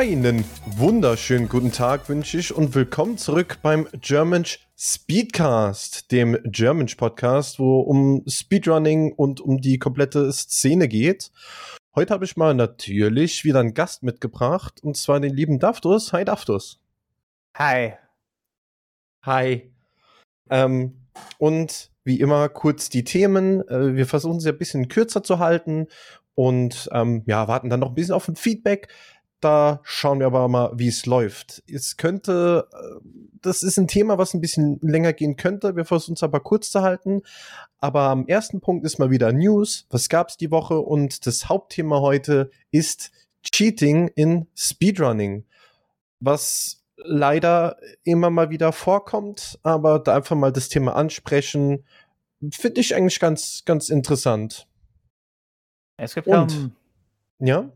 Einen wunderschönen guten Tag wünsche ich und willkommen zurück beim German Speedcast, dem German Podcast, wo um Speedrunning und um die komplette Szene geht. Heute habe ich mal natürlich wieder einen Gast mitgebracht und zwar den lieben Daftus. Hi Daftus. Hi. Hi. Ähm, und wie immer kurz die Themen. Äh, wir versuchen sie ein bisschen kürzer zu halten und ähm, ja, warten dann noch ein bisschen auf ein Feedback. Da schauen wir aber mal, wie es läuft. Es könnte, äh, das ist ein Thema, was ein bisschen länger gehen könnte. Wir versuchen es aber kurz zu halten. Aber am ersten Punkt ist mal wieder News. Was gab es die Woche? Und das Hauptthema heute ist Cheating in Speedrunning. Was leider immer mal wieder vorkommt, aber da einfach mal das Thema ansprechen, finde ich eigentlich ganz, ganz interessant. Es gibt Und, ja?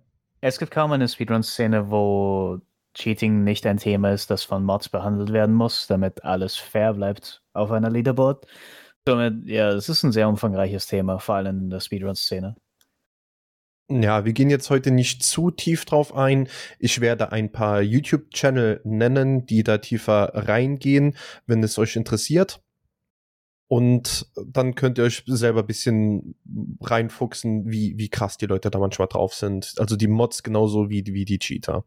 Es gibt kaum eine Speedrun-Szene, wo Cheating nicht ein Thema ist, das von Mods behandelt werden muss, damit alles fair bleibt auf einer Leaderboard. Somit, ja, es ist ein sehr umfangreiches Thema, vor allem in der Speedrun-Szene. Ja, wir gehen jetzt heute nicht zu tief drauf ein. Ich werde ein paar YouTube-Channel nennen, die da tiefer reingehen, wenn es euch interessiert. Und dann könnt ihr euch selber ein bisschen reinfuchsen, wie, wie krass die Leute da manchmal drauf sind. Also die Mods genauso wie, wie die Cheater.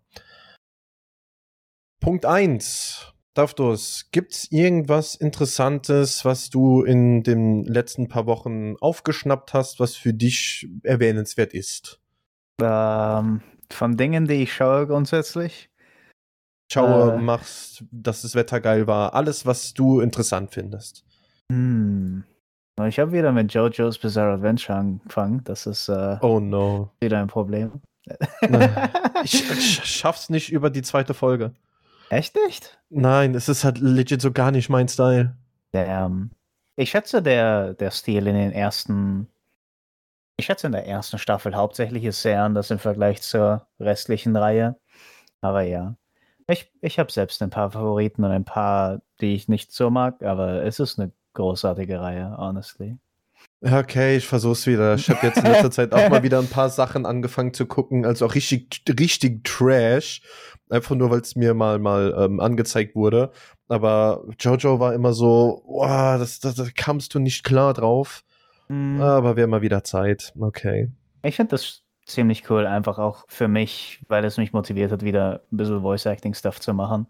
Punkt 1. Daftos, gibt's irgendwas Interessantes, was du in den letzten paar Wochen aufgeschnappt hast, was für dich erwähnenswert ist? Ähm, von Dingen, die ich schaue grundsätzlich. Schaue, äh, machst, dass das Wetter geil war, alles, was du interessant findest. Hm. Ich habe wieder mit JoJo's Bizarre Adventure angefangen. Das ist äh, oh no. wieder ein Problem. ich, ich schaff's nicht über die zweite Folge. Echt nicht? Nein, es ist halt legit so gar nicht mein Style. Der, ich schätze, der, der Stil in den ersten. Ich schätze, in der ersten Staffel hauptsächlich ist sehr anders im Vergleich zur restlichen Reihe. Aber ja. Ich, ich habe selbst ein paar Favoriten und ein paar, die ich nicht so mag, aber es ist eine großartige Reihe, honestly. Okay, ich versuch's wieder. Ich habe jetzt in letzter Zeit auch mal wieder ein paar Sachen angefangen zu gucken, also auch richtig, richtig Trash. Einfach nur, weil es mir mal, mal ähm, angezeigt wurde. Aber Jojo war immer so, boah, das, das, da kamst du nicht klar drauf. Mm. Aber wäre mal wieder Zeit. Okay. Ich finde das ziemlich cool, einfach auch für mich, weil es mich motiviert hat, wieder ein bisschen Voice-Acting-Stuff zu machen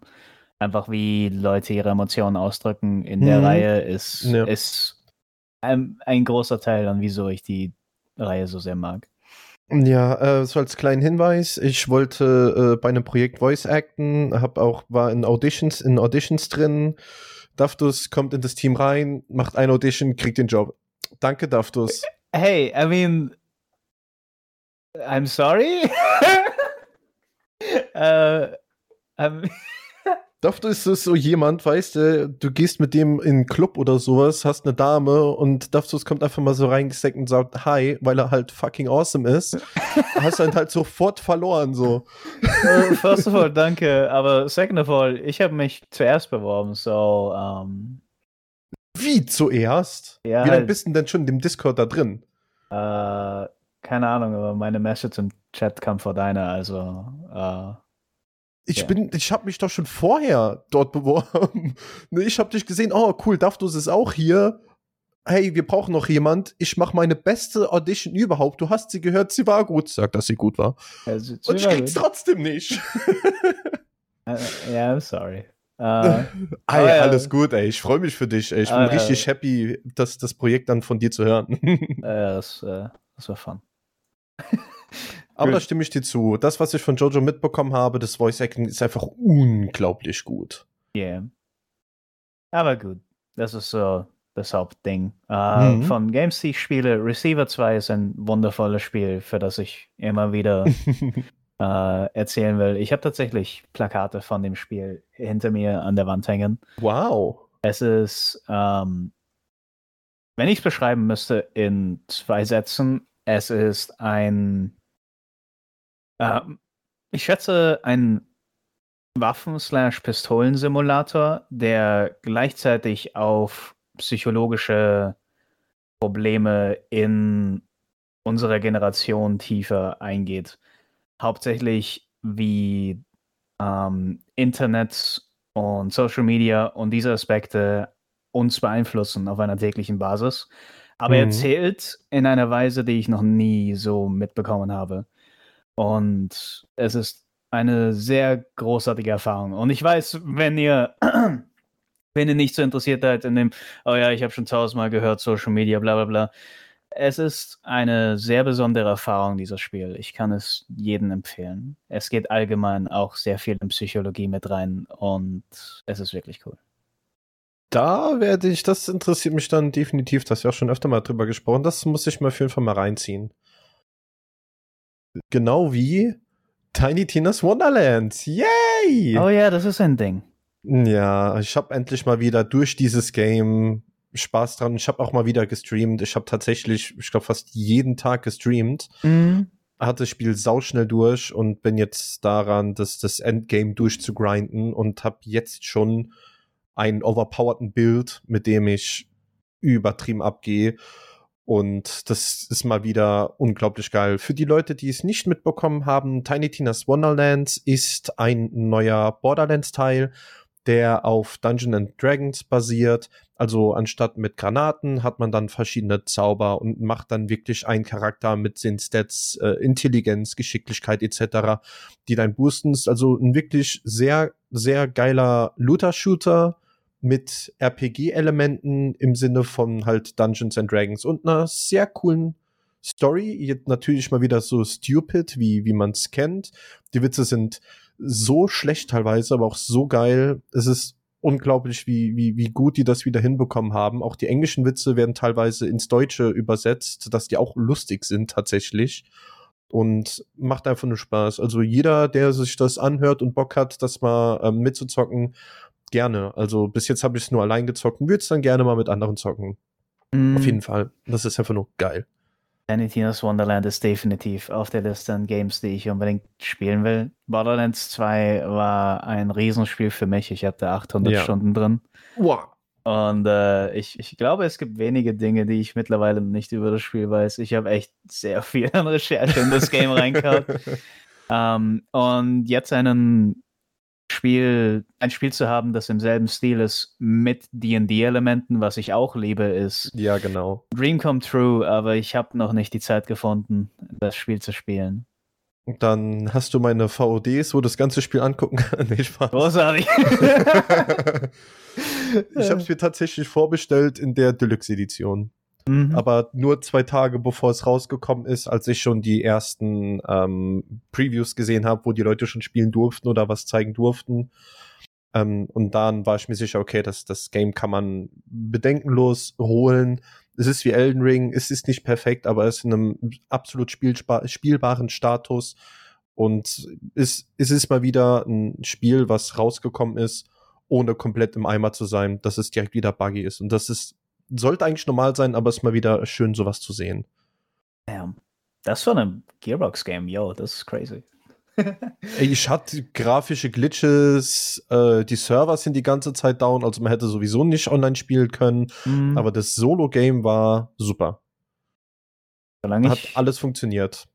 einfach wie Leute ihre Emotionen ausdrücken in der mhm. Reihe ist, ja. ist ein, ein, großer Teil an wieso ich die Reihe so sehr mag. Ja, äh, so als kleinen Hinweis, ich wollte äh, bei einem Projekt Voice acten, hab auch, war in Auditions, in Auditions drin. Daftus kommt in das Team rein, macht ein Audition, kriegt den Job. Danke, Daftus. Hey, I mean, I'm sorry. uh, I'm Oft ist es so jemand, weißt du, du gehst mit dem in einen Club oder sowas, hast eine Dame und Daftus kommt einfach mal so reingesteckt und sagt Hi, weil er halt fucking awesome ist. hast dann halt sofort verloren, so. Uh, first of all, danke, aber second of all, ich habe mich zuerst beworben, so, um Wie zuerst? Ja, Wie lange halt, bist du denn schon in dem Discord da drin? Uh, keine Ahnung, aber meine Message im Chat kam vor deiner, also, uh, ich ja. bin, ich habe mich doch schon vorher dort beworben. Ne, ich habe dich gesehen, oh cool, Daftus ist auch hier. Hey, wir brauchen noch jemand. Ich mache meine beste Audition überhaupt. Du hast sie gehört, sie war gut. Sag, dass sie gut war. Sie Und ich krieg's gut. trotzdem nicht. uh, ja, I'm sorry. Uh, ey, alles gut, ey. Ich freue mich für dich. Ey. Ich bin uh, richtig happy, das, das Projekt dann von dir zu hören. ja, das, äh, das war fun. Aber da stimme ich dir zu. Das, was ich von Jojo mitbekommen habe, das Voice Acting ist einfach unglaublich gut. Yeah. Aber gut, das ist so das Hauptding. Uh, mhm. Von Games, die ich spiele, Receiver 2 ist ein wundervolles Spiel, für das ich immer wieder uh, erzählen will. Ich habe tatsächlich Plakate von dem Spiel hinter mir an der Wand hängen. Wow. Es ist, um, ähm, wenn ich es beschreiben müsste in zwei Sätzen, es ist ein ähm, ich schätze ein Waffen-Pistolen-Simulator, der gleichzeitig auf psychologische Probleme in unserer Generation tiefer eingeht. Hauptsächlich wie ähm, Internet und Social Media und diese Aspekte uns beeinflussen auf einer täglichen Basis. Aber mhm. er zählt in einer Weise, die ich noch nie so mitbekommen habe. Und es ist eine sehr großartige Erfahrung. Und ich weiß, wenn ihr, wenn ihr nicht so interessiert seid in dem, oh ja, ich habe schon tausendmal gehört, Social Media, bla bla bla. Es ist eine sehr besondere Erfahrung, dieses Spiel. Ich kann es jedem empfehlen. Es geht allgemein auch sehr viel in Psychologie mit rein und es ist wirklich cool. Da werde ich, das interessiert mich dann definitiv, das ja auch schon öfter mal drüber gesprochen, das muss ich mir auf jeden Fall mal reinziehen. Genau wie Tiny Tina's Wonderland. Yay! Oh ja, das ist ein Ding. Ja, ich habe endlich mal wieder durch dieses Game Spaß dran. Ich habe auch mal wieder gestreamt. Ich habe tatsächlich, ich glaube, fast jeden Tag gestreamt. Mhm. Hatte das Spiel sauschnell durch und bin jetzt daran, das, das Endgame durchzugrinden und habe jetzt schon einen overpowerten Bild, mit dem ich übertrieben abgehe. Und das ist mal wieder unglaublich geil. Für die Leute, die es nicht mitbekommen haben, Tiny Tina's Wonderlands ist ein neuer Borderlands-Teil, der auf Dungeons and Dragons basiert. Also anstatt mit Granaten hat man dann verschiedene Zauber und macht dann wirklich einen Charakter mit den Stats, äh, Intelligenz, Geschicklichkeit etc., die dann boosten. Also ein wirklich sehr, sehr geiler Looter-Shooter mit RPG-Elementen im Sinne von halt Dungeons and Dragons und einer sehr coolen Story. Jetzt natürlich mal wieder so stupid, wie, wie man es kennt. Die Witze sind so schlecht teilweise, aber auch so geil. Es ist unglaublich, wie, wie, wie gut die das wieder hinbekommen haben. Auch die englischen Witze werden teilweise ins Deutsche übersetzt, dass die auch lustig sind tatsächlich. Und macht einfach nur Spaß. Also jeder, der sich das anhört und Bock hat, das mal ähm, mitzuzocken, gerne. Also bis jetzt habe ich es nur allein gezockt und würde es dann gerne mal mit anderen zocken. Mm. Auf jeden Fall. Das ist einfach nur geil. Tina's Wonderland ist definitiv auf der Liste an Games, die ich unbedingt spielen will. Borderlands 2 war ein Riesenspiel für mich. Ich hatte 800 ja. Stunden drin. Wow. Und äh, ich, ich glaube, es gibt wenige Dinge, die ich mittlerweile nicht über das Spiel weiß. Ich habe echt sehr viel an Recherche in das Game reingehauen. um, ähm, und jetzt einen Spiel, ein Spiel zu haben, das im selben Stil ist mit D&D-Elementen, was ich auch liebe, ist ja genau Dream Come True, aber ich habe noch nicht die Zeit gefunden, das Spiel zu spielen. Dann hast du meine VODs, wo das ganze Spiel angucken kann. nee, Spaß. Großartig. ich habe es mir tatsächlich vorbestellt in der Deluxe-Edition. Mhm. Aber nur zwei Tage bevor es rausgekommen ist, als ich schon die ersten ähm, Previews gesehen habe, wo die Leute schon spielen durften oder was zeigen durften. Ähm, und dann war ich mir sicher, okay, das, das Game kann man bedenkenlos holen. Es ist wie Elden Ring, es ist nicht perfekt, aber es ist in einem absolut spielbaren Status. Und es, es ist mal wieder ein Spiel, was rausgekommen ist, ohne komplett im Eimer zu sein, dass es direkt wieder buggy ist. Und das ist sollte eigentlich normal sein, aber es ist mal wieder schön, sowas zu sehen. Ja, das von einem Gearbox-Game, yo, das ist crazy. ich hatte grafische Glitches, äh, die Server sind die ganze Zeit down, also man hätte sowieso nicht online spielen können, mhm. aber das Solo-Game war super. Solange Hat ich, alles funktioniert.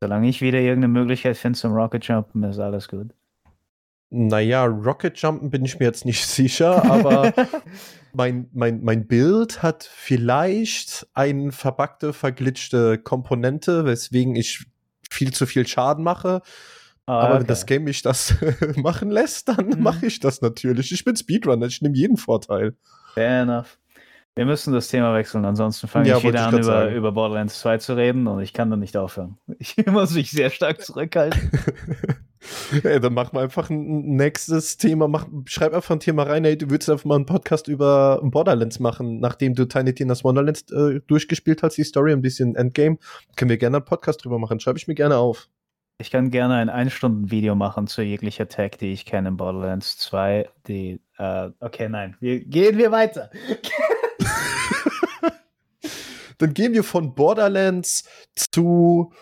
Solange ich wieder irgendeine Möglichkeit finde zum Rocket Jumpen, ist alles gut. Naja, Rocket Jumpen bin ich mir jetzt nicht sicher, aber mein, mein, mein Bild hat vielleicht eine verbackte, verglitschte Komponente, weswegen ich viel zu viel Schaden mache. Oh, aber okay. wenn das Game mich das machen lässt, dann mhm. mache ich das natürlich. Ich bin Speedrunner, ich nehme jeden Vorteil. Fair enough. Wir müssen das Thema wechseln, ansonsten fange ja, ich wieder an, über, über Borderlands 2 zu reden und ich kann dann nicht aufhören. Ich muss mich sehr stark zurückhalten. Ey, dann machen wir einfach ein nächstes Thema. Mach, schreib einfach ein Thema rein. Ey, du würdest einfach mal einen Podcast über Borderlands machen, nachdem du Tiny Tina's Wonderlands äh, durchgespielt hast, die Story, ein bisschen Endgame. Können wir gerne einen Podcast drüber machen. Schreibe ich mir gerne auf. Ich kann gerne ein Ein-Stunden-Video machen zu jeglicher Tag, die ich kenne in Borderlands 2. Die, äh, okay, nein. Wir, gehen wir weiter. dann gehen wir von Borderlands zu.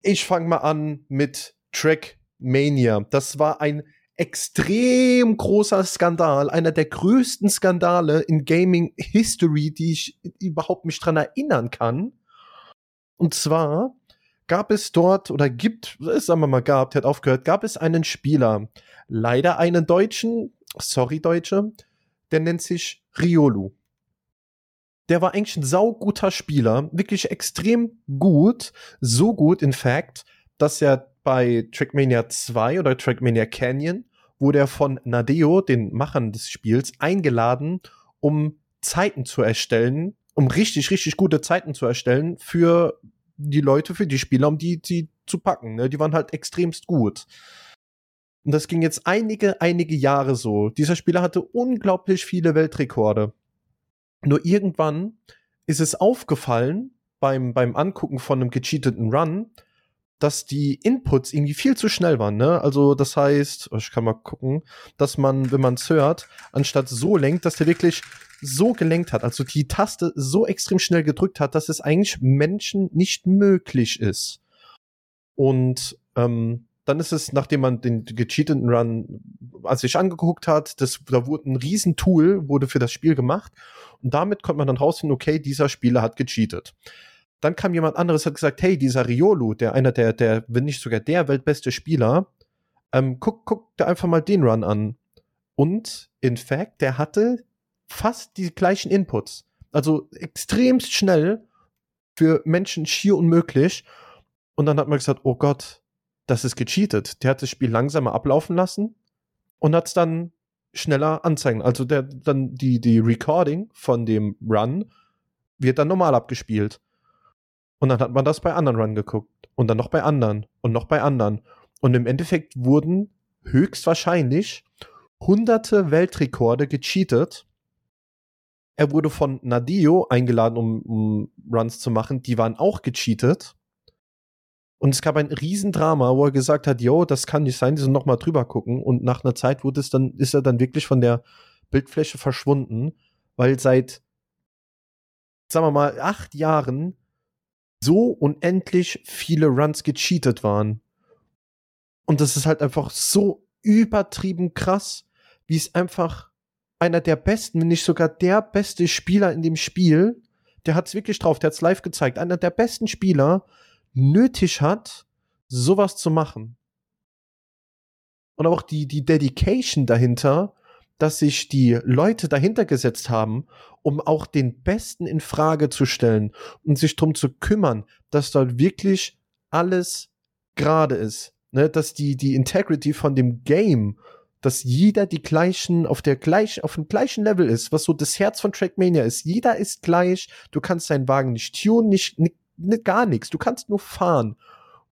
Ich fange mal an mit Trackmania. Das war ein extrem großer Skandal, einer der größten Skandale in Gaming History, die ich überhaupt mich dran erinnern kann. Und zwar gab es dort oder gibt, sagen wir mal gab, der hat aufgehört, gab es einen Spieler, leider einen Deutschen, sorry Deutsche, der nennt sich Riolu. Der war eigentlich ein sauguter Spieler, wirklich extrem gut, so gut in fact, dass er bei Trackmania 2 oder Trackmania Canyon wurde er von Nadeo, den Machern des Spiels, eingeladen, um Zeiten zu erstellen, um richtig, richtig gute Zeiten zu erstellen für die Leute, für die Spieler, um die, die zu packen. Ne? Die waren halt extremst gut. Und das ging jetzt einige, einige Jahre so. Dieser Spieler hatte unglaublich viele Weltrekorde. Nur irgendwann ist es aufgefallen beim, beim Angucken von einem gecheateten Run, dass die Inputs irgendwie viel zu schnell waren. Ne? Also das heißt, oh, ich kann mal gucken, dass man, wenn man es hört, anstatt so lenkt, dass der wirklich so gelenkt hat, also die Taste so extrem schnell gedrückt hat, dass es eigentlich Menschen nicht möglich ist. Und ähm, dann ist es, nachdem man den gecheateten Run als sich angeguckt hat, das, da wurde ein Riesentool, wurde für das Spiel gemacht. Und damit konnte man dann rausfinden, okay, dieser Spieler hat gecheatet. Dann kam jemand anderes, hat gesagt, hey, dieser Riolu, der einer der, der, wenn nicht sogar der weltbeste Spieler, ähm, guck, guck dir einfach mal den Run an. Und in fact, der hatte fast die gleichen Inputs. Also extremst schnell für Menschen schier unmöglich. Und dann hat man gesagt, oh Gott, das ist gecheatet. Der hat das Spiel langsamer ablaufen lassen und hat es dann schneller anzeigen. Also der, dann die, die Recording von dem Run wird dann normal abgespielt. Und dann hat man das bei anderen Run geguckt. Und dann noch bei anderen. Und noch bei anderen. Und im Endeffekt wurden höchstwahrscheinlich hunderte Weltrekorde gecheatet er wurde von Nadio eingeladen, um, um Runs zu machen. Die waren auch gecheatet. Und es gab ein Riesendrama, wo er gesagt hat, yo, das kann nicht sein, die sollen noch mal drüber gucken. Und nach einer Zeit wurde es dann, ist er dann wirklich von der Bildfläche verschwunden, weil seit, sagen wir mal, acht Jahren so unendlich viele Runs gecheatet waren. Und das ist halt einfach so übertrieben krass, wie es einfach einer der besten, wenn nicht sogar der beste Spieler in dem Spiel, der hat es wirklich drauf, der hat es live gezeigt, einer der besten Spieler nötig hat, sowas zu machen. Und auch die, die Dedication dahinter, dass sich die Leute dahinter gesetzt haben, um auch den Besten in Frage zu stellen und sich darum zu kümmern, dass dort wirklich alles gerade ist. Ne? Dass die, die Integrity von dem Game dass jeder die gleichen, auf der gleich, auf dem gleichen Level ist, was so das Herz von Trackmania ist. Jeder ist gleich, du kannst deinen Wagen nicht tunen, nicht, nicht, nicht gar nichts, du kannst nur fahren.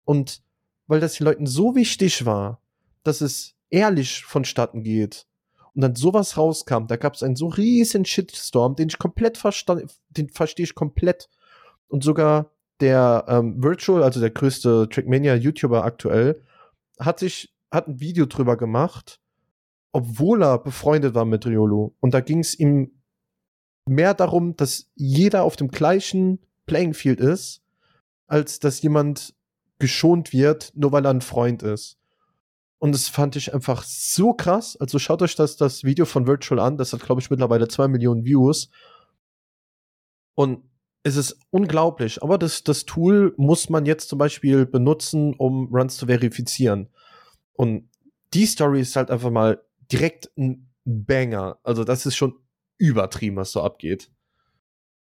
Und weil das den Leuten so wichtig war, dass es ehrlich vonstatten geht und dann sowas rauskam, da gab es einen so riesen Shitstorm, den ich komplett verstand, den verstehe ich komplett. Und sogar der ähm, Virtual, also der größte Trackmania-YouTuber aktuell, hat sich, hat ein Video drüber gemacht, obwohl er befreundet war mit Riolo. Und da ging es ihm mehr darum, dass jeder auf dem gleichen Playing Field ist, als dass jemand geschont wird, nur weil er ein Freund ist. Und das fand ich einfach so krass. Also schaut euch das, das Video von Virtual an. Das hat, glaube ich, mittlerweile zwei Millionen Views. Und es ist unglaublich. Aber das, das Tool muss man jetzt zum Beispiel benutzen, um Runs zu verifizieren. Und die Story ist halt einfach mal direkt ein Banger. Also das ist schon übertrieben, was so abgeht.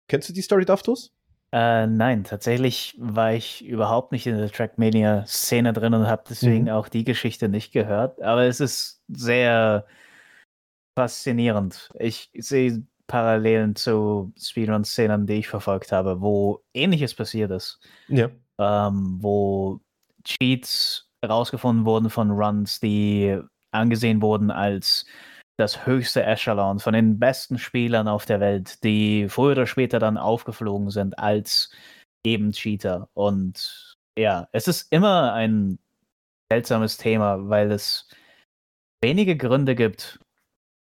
Kennst du die Story, Daftus? Äh, nein, tatsächlich war ich überhaupt nicht in der Trackmania-Szene drin und habe deswegen mhm. auch die Geschichte nicht gehört. Aber es ist sehr faszinierend. Ich sehe Parallelen zu Speedrun-Szenen, die ich verfolgt habe, wo ähnliches passiert ist. Ja. Ähm, wo Cheats herausgefunden wurden von Runs, die angesehen wurden als das höchste Echelon von den besten Spielern auf der Welt, die früher oder später dann aufgeflogen sind als eben Cheater. Und ja, es ist immer ein seltsames Thema, weil es wenige Gründe gibt,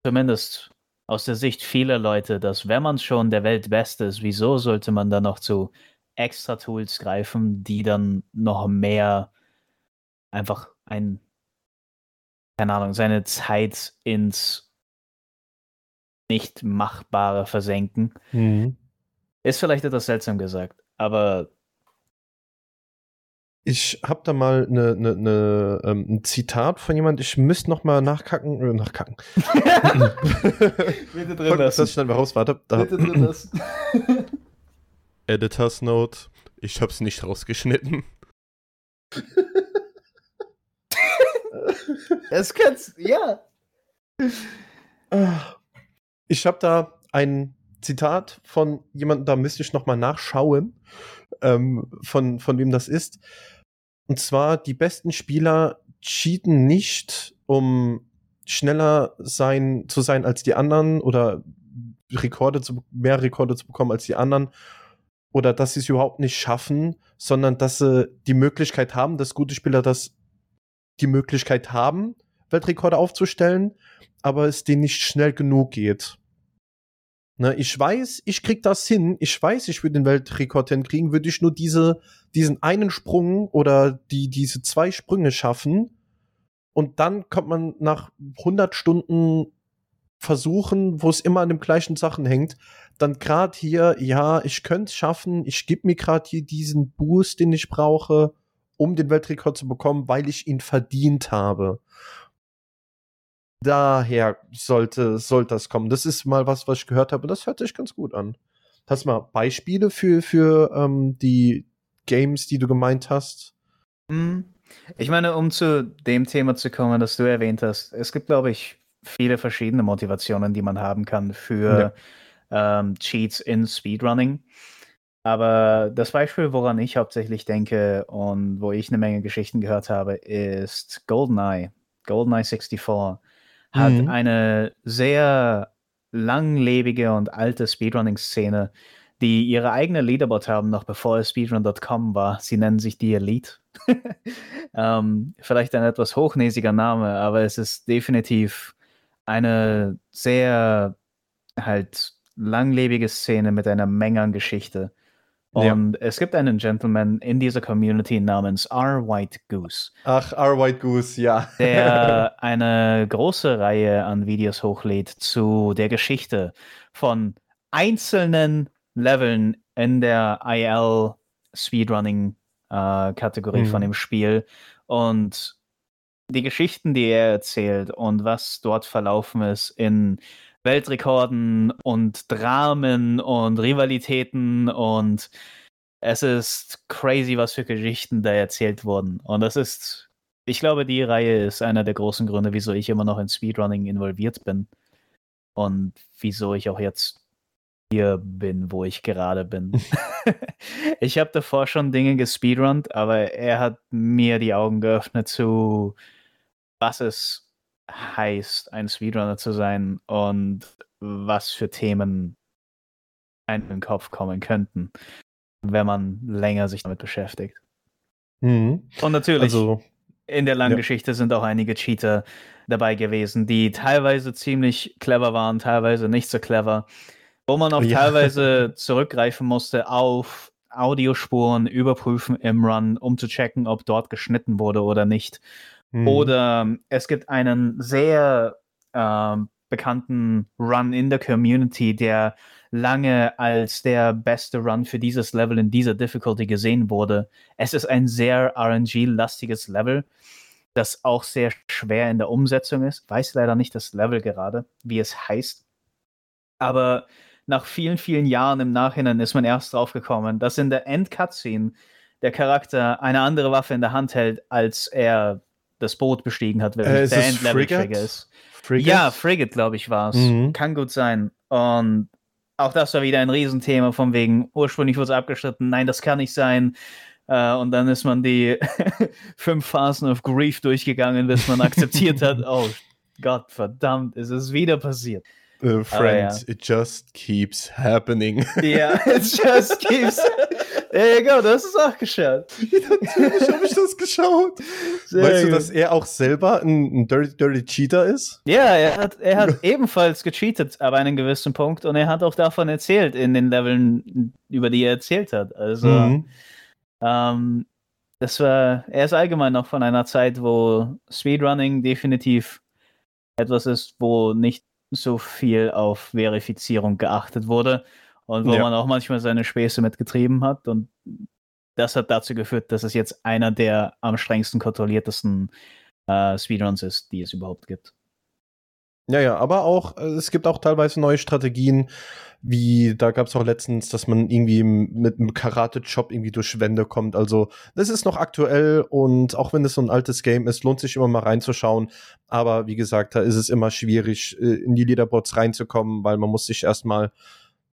zumindest aus der Sicht vieler Leute, dass wenn man schon der Weltbeste ist, wieso sollte man dann noch zu extra Tools greifen, die dann noch mehr einfach ein keine Ahnung, seine Zeit ins Nicht-Machbare versenken. Mhm. Ist vielleicht etwas seltsam gesagt, aber Ich habe da mal eine, eine, eine, ähm, ein Zitat von jemand. Ich müsste noch mal nachkacken, äh, nachkacken. Bitte drin lassen. Das schnell mal raus, warte. Da. Bitte drin lassen. Editors Note. Ich hab's nicht rausgeschnitten. Es kann's, ja. Ich habe da ein Zitat von jemandem, da müsste ich noch mal nachschauen, ähm, von, von wem das ist. Und zwar, die besten Spieler cheaten nicht, um schneller sein, zu sein als die anderen oder Rekorde zu, mehr Rekorde zu bekommen als die anderen oder dass sie es überhaupt nicht schaffen, sondern dass sie die Möglichkeit haben, dass gute Spieler das die Möglichkeit haben, Weltrekorde aufzustellen, aber es denen nicht schnell genug geht. Ne, ich weiß, ich krieg das hin. Ich weiß, ich würde den Weltrekord hinkriegen, würde ich nur diese, diesen einen Sprung oder die, diese zwei Sprünge schaffen. Und dann kommt man nach 100 Stunden versuchen, wo es immer an den gleichen Sachen hängt, dann gerade hier, ja, ich könnte es schaffen, ich gebe mir gerade hier diesen Boost, den ich brauche, um den Weltrekord zu bekommen, weil ich ihn verdient habe. Daher sollte, sollte das kommen. Das ist mal was, was ich gehört habe. Das hört sich ganz gut an. Hast du mal Beispiele für, für ähm, die Games, die du gemeint hast? Mhm. Ich meine, um zu dem Thema zu kommen, das du erwähnt hast, es gibt, glaube ich, viele verschiedene Motivationen, die man haben kann für ja. ähm, Cheats in Speedrunning. Aber das Beispiel, woran ich hauptsächlich denke und wo ich eine Menge Geschichten gehört habe, ist GoldenEye. GoldenEye 64 hat mhm. eine sehr langlebige und alte Speedrunning-Szene, die ihre eigene Leaderboard haben, noch bevor es speedrun.com war. Sie nennen sich die Elite. ähm, vielleicht ein etwas hochnäsiger Name, aber es ist definitiv eine sehr halt langlebige Szene mit einer Menge an Geschichte. Und ja. es gibt einen Gentleman in dieser Community namens R. White Goose. Ach, R. White Goose, ja. der eine große Reihe an Videos hochlädt zu der Geschichte von einzelnen Leveln in der IL Speedrunning äh, Kategorie mhm. von dem Spiel. Und die Geschichten, die er erzählt und was dort verlaufen ist in Weltrekorden und Dramen und Rivalitäten und es ist crazy, was für Geschichten da erzählt wurden. Und das ist, ich glaube, die Reihe ist einer der großen Gründe, wieso ich immer noch in Speedrunning involviert bin. Und wieso ich auch jetzt hier bin, wo ich gerade bin. ich habe davor schon Dinge gespeedrunnt, aber er hat mir die Augen geöffnet zu, was es heißt, ein Speedrunner zu sein und was für Themen einem in den Kopf kommen könnten, wenn man länger sich damit beschäftigt. Mhm. Und natürlich, also, in der langen ja. Geschichte sind auch einige Cheater dabei gewesen, die teilweise ziemlich clever waren, teilweise nicht so clever, wo man auch ja. teilweise zurückgreifen musste auf Audiospuren überprüfen im Run, um zu checken, ob dort geschnitten wurde oder nicht. Mhm. Oder es gibt einen sehr äh, bekannten Run in der Community, der lange als der beste Run für dieses Level in dieser Difficulty gesehen wurde. Es ist ein sehr RNG-lastiges Level, das auch sehr schwer in der Umsetzung ist. Weiß leider nicht das Level gerade, wie es heißt. Aber nach vielen, vielen Jahren im Nachhinein ist man erst drauf gekommen, dass in der End-Cutscene der Charakter eine andere Waffe in der Hand hält, als er das Boot bestiegen hat, wenn äh, der Endlevel-Trigger ist. Frigate? Ja, Frigate, glaube ich, war es. Mhm. Kann gut sein. Und auch das war wieder ein Riesenthema, von wegen, ursprünglich wurde es abgeschnitten, nein, das kann nicht sein. Uh, und dann ist man die fünf Phasen of Grief durchgegangen, bis man akzeptiert hat, oh Gott, verdammt, es ist wieder passiert. Uh, friend, ja. it just keeps happening. Ja, yeah, it just keeps There you go, du hast es auch geschaut. Ja, natürlich habe ich das geschaut. Sehr weißt gut. du, dass er auch selber ein, ein Dirty, Dirty Cheater ist? Ja, er hat, er hat ebenfalls gecheatet, aber einen gewissen Punkt. Und er hat auch davon erzählt in den Leveln, über die er erzählt hat. Also, mhm. ähm, das war, er ist allgemein noch von einer Zeit, wo Speedrunning definitiv etwas ist, wo nicht so viel auf Verifizierung geachtet wurde und wo ja. man auch manchmal seine Späße mitgetrieben hat. Und das hat dazu geführt, dass es jetzt einer der am strengsten kontrolliertesten äh, Speedruns ist, die es überhaupt gibt. Ja, ja, aber auch, äh, es gibt auch teilweise neue Strategien, wie da gab es auch letztens, dass man irgendwie mit einem Karate-Chop irgendwie durch Wände kommt. Also, das ist noch aktuell und auch wenn es so ein altes Game ist, lohnt sich immer mal reinzuschauen. Aber wie gesagt, da ist es immer schwierig, äh, in die Leaderboards reinzukommen, weil man muss sich erstmal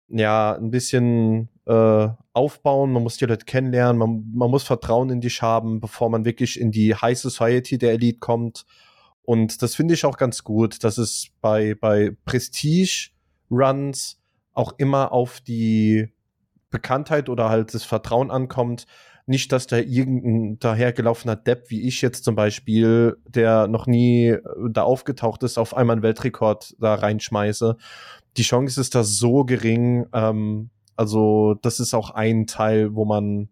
ja ein bisschen äh, aufbauen, man muss die Leute kennenlernen, man, man muss Vertrauen in dich haben, bevor man wirklich in die High Society der Elite kommt. Und das finde ich auch ganz gut, dass es bei, bei Prestige-Runs auch immer auf die Bekanntheit oder halt das Vertrauen ankommt. Nicht, dass da irgendein dahergelaufener Depp wie ich jetzt zum Beispiel, der noch nie äh, da aufgetaucht ist, auf einmal einen Weltrekord da reinschmeiße. Die Chance ist da so gering. Ähm, also das ist auch ein Teil, wo man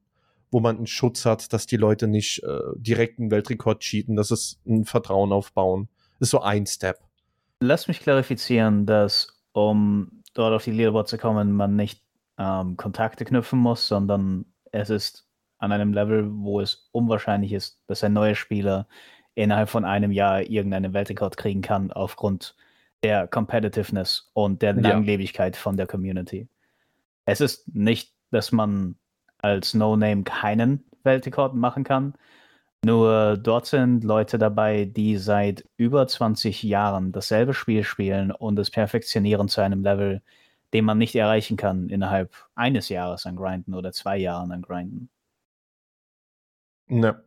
wo man einen Schutz hat, dass die Leute nicht äh, direkt einen Weltrekord cheaten. Das ist ein Vertrauen aufbauen. Das ist so ein Step. Lass mich klarifizieren, dass um dort auf die Leaderboard zu kommen, man nicht ähm, Kontakte knüpfen muss, sondern es ist an einem Level, wo es unwahrscheinlich ist, dass ein neuer Spieler innerhalb von einem Jahr irgendeinen Weltrekord kriegen kann aufgrund der Competitiveness und der Langlebigkeit ja. von der Community. Es ist nicht, dass man als No-Name keinen Weltrekord machen kann. Nur dort sind Leute dabei, die seit über 20 Jahren dasselbe Spiel spielen und es perfektionieren zu einem Level, den man nicht erreichen kann innerhalb eines Jahres an Grinden oder zwei Jahren an Grinden. Ne.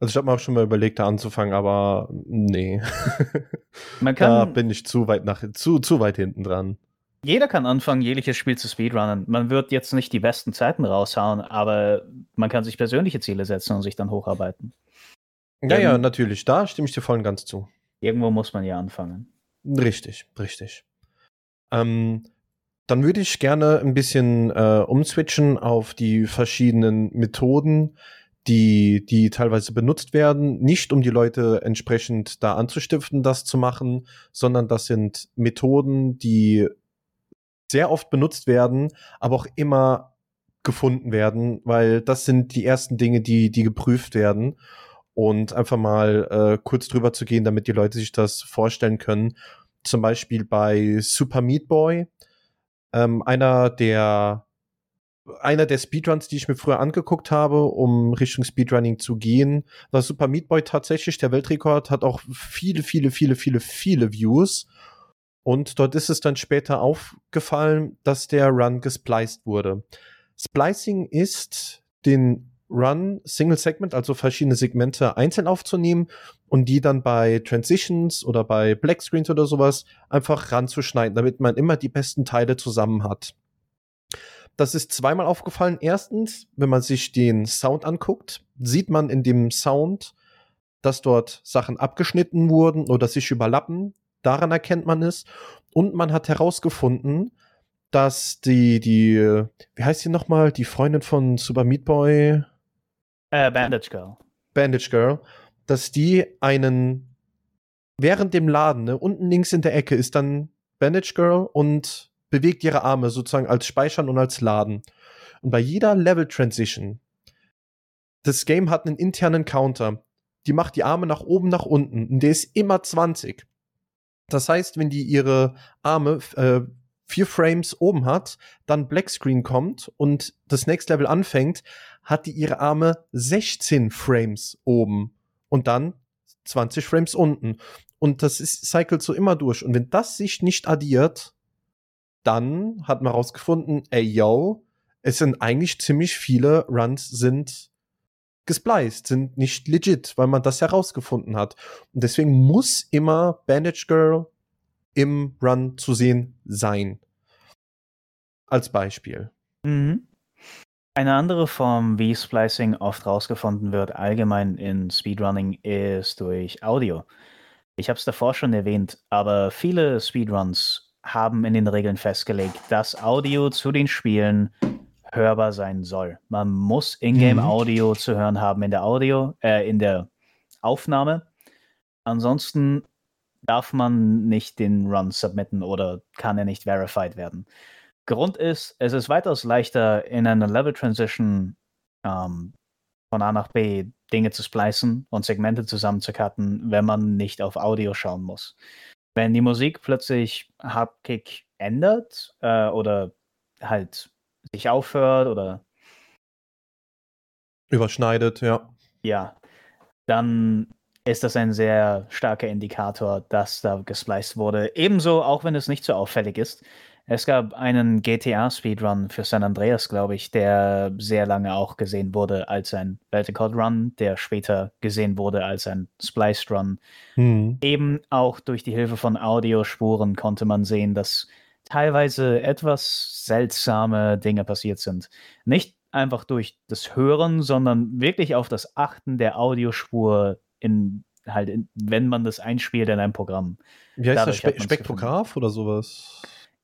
Also ich habe mir auch schon mal überlegt, da anzufangen, aber nee. Man kann, da bin ich zu weit nach zu, zu weit hinten dran. Jeder kann anfangen, jegliches Spiel zu speedrunnen. Man wird jetzt nicht die besten Zeiten raushauen, aber man kann sich persönliche Ziele setzen und sich dann hocharbeiten. Ja, ja, natürlich. Da stimme ich dir voll und ganz zu. Irgendwo muss man ja anfangen. Richtig, richtig. Ähm, dann würde ich gerne ein bisschen äh, umswitchen auf die verschiedenen Methoden, die, die teilweise benutzt werden, nicht um die Leute entsprechend da anzustiften, das zu machen, sondern das sind Methoden, die sehr oft benutzt werden, aber auch immer gefunden werden, weil das sind die ersten Dinge, die, die geprüft werden. Und einfach mal äh, kurz drüber zu gehen, damit die Leute sich das vorstellen können. Zum Beispiel bei Super Meat Boy, ähm, einer der einer der Speedruns, die ich mir früher angeguckt habe, um Richtung Speedrunning zu gehen, war Super Meat Boy tatsächlich der Weltrekord, hat auch viele, viele, viele, viele, viele Views und dort ist es dann später aufgefallen, dass der Run gespliced wurde. Splicing ist, den Run Single Segment, also verschiedene Segmente einzeln aufzunehmen und die dann bei Transitions oder bei Black Screens oder sowas einfach ranzuschneiden, damit man immer die besten Teile zusammen hat. Das ist zweimal aufgefallen. Erstens, wenn man sich den Sound anguckt, sieht man in dem Sound, dass dort Sachen abgeschnitten wurden oder sich überlappen. Daran erkennt man es. Und man hat herausgefunden, dass die, die, wie heißt sie nochmal, die Freundin von Super Meat Boy? Äh, Bandage Girl. Bandage Girl, dass die einen, während dem Laden, ne, unten links in der Ecke ist dann Bandage Girl und bewegt ihre Arme sozusagen als Speichern und als Laden. Und bei jeder Level Transition, das Game hat einen internen Counter. Die macht die Arme nach oben, nach unten. Und der ist immer 20. Das heißt, wenn die ihre Arme äh, vier Frames oben hat, dann Blackscreen kommt und das Next Level anfängt, hat die ihre Arme 16 Frames oben und dann 20 Frames unten. Und das ist, cycelt so immer durch. Und wenn das sich nicht addiert, dann hat man rausgefunden, ey, yo, es sind eigentlich ziemlich viele Runs sind gespliced, sind nicht legit, weil man das herausgefunden hat. Und deswegen muss immer Bandage Girl im Run zu sehen sein. Als Beispiel. Mhm. Eine andere Form, wie Splicing oft rausgefunden wird, allgemein in Speedrunning, ist durch Audio. Ich habe es davor schon erwähnt, aber viele Speedruns haben in den Regeln festgelegt, dass Audio zu den Spielen hörbar sein soll. Man muss Ingame-Audio mhm. zu hören haben in der Audio, äh, in der Aufnahme. Ansonsten darf man nicht den Run submitten oder kann er nicht verified werden. Grund ist, es ist weitaus leichter, in einer Level Transition ähm, von A nach B Dinge zu splicen und Segmente zusammenzucutten, wenn man nicht auf Audio schauen muss. Wenn die Musik plötzlich Hardkick ändert äh, oder halt sich aufhört oder überschneidet, ja. Ja, dann ist das ein sehr starker Indikator, dass da gespliced wurde. Ebenso, auch wenn es nicht so auffällig ist. Es gab einen GTA-Speedrun für San Andreas, glaube ich, der sehr lange auch gesehen wurde als ein Vertical Run, der später gesehen wurde als ein Spliced Run. Hm. Eben auch durch die Hilfe von Audiospuren konnte man sehen, dass teilweise etwas seltsame Dinge passiert sind. Nicht einfach durch das Hören, sondern wirklich auf das Achten der Audiospur in halt, in, wenn man das einspielt in einem Programm. Wie heißt Dadurch das? Spe Spektrograph oder sowas?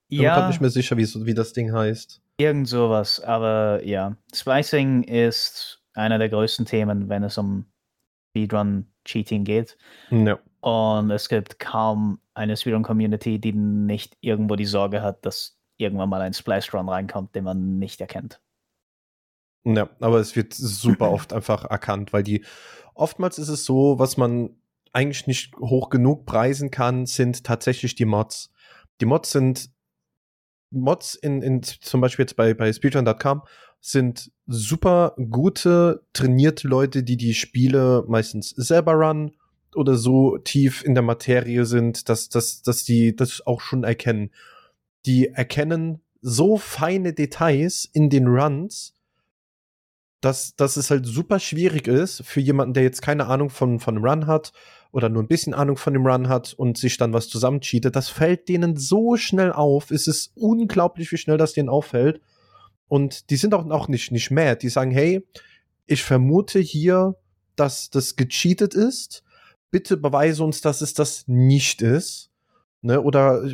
Ich ja, bin nicht mehr sicher, wie, wie das Ding heißt. Irgend sowas, aber ja. Splicing ist einer der größten Themen, wenn es um Speedrun-Cheating geht. Ja. Und es gibt kaum eine Speedrun-Community, die nicht irgendwo die Sorge hat, dass irgendwann mal ein Splice-Run reinkommt, den man nicht erkennt. Ja, aber es wird super oft einfach erkannt, weil die oftmals ist es so, was man eigentlich nicht hoch genug preisen kann, sind tatsächlich die Mods. Die Mods sind Mods in, in zum Beispiel jetzt bei, bei speedrun.com sind super gute, trainierte Leute, die die Spiele meistens selber run oder so tief in der Materie sind, dass, dass, dass die das auch schon erkennen. Die erkennen so feine Details in den Runs, dass, dass es halt super schwierig ist für jemanden, der jetzt keine Ahnung von, von einem Run hat oder nur ein bisschen Ahnung von dem Run hat und sich dann was zusammencheatet. Das fällt denen so schnell auf. Es ist unglaublich, wie schnell das denen auffällt. Und die sind auch, auch nicht, nicht mad. Die sagen, hey, ich vermute hier, dass das gecheatet ist. Bitte beweise uns, dass es das nicht ist. Ne? Oder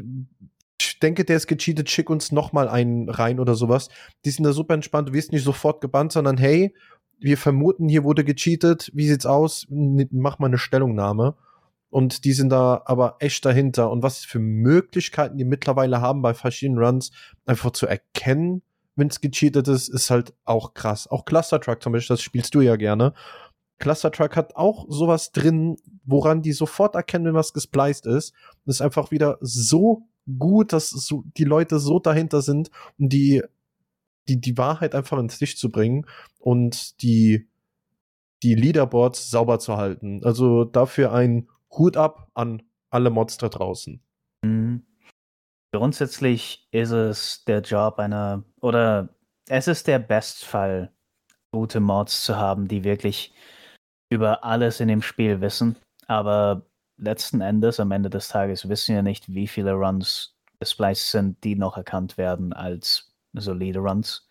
ich denke, der ist gecheatet, schick uns noch mal einen rein oder sowas. Die sind da super entspannt, du wirst nicht sofort gebannt, sondern hey, wir vermuten, hier wurde gecheatet, wie sieht's aus? Mach mal eine Stellungnahme. Und die sind da aber echt dahinter. Und was für Möglichkeiten die mittlerweile haben bei verschiedenen Runs, einfach zu erkennen, wenn es gecheatet ist, ist halt auch krass. Auch Cluster Truck zum Beispiel, das spielst du ja gerne. Cluster Truck hat auch sowas drin, woran die sofort erkennen, wenn was gespliced ist. Das ist einfach wieder so gut, dass so, die Leute so dahinter sind, um die, die, die Wahrheit einfach ins Licht zu bringen und die, die Leaderboards sauber zu halten. Also dafür ein Hut ab an alle Mods da draußen. Mhm. Grundsätzlich ist es der Job einer, oder es ist der Bestfall, gute Mods zu haben, die wirklich über alles in dem Spiel wissen. Aber letzten Endes, am Ende des Tages, wissen wir nicht, wie viele Runs gespliced sind, die noch erkannt werden als solide Runs.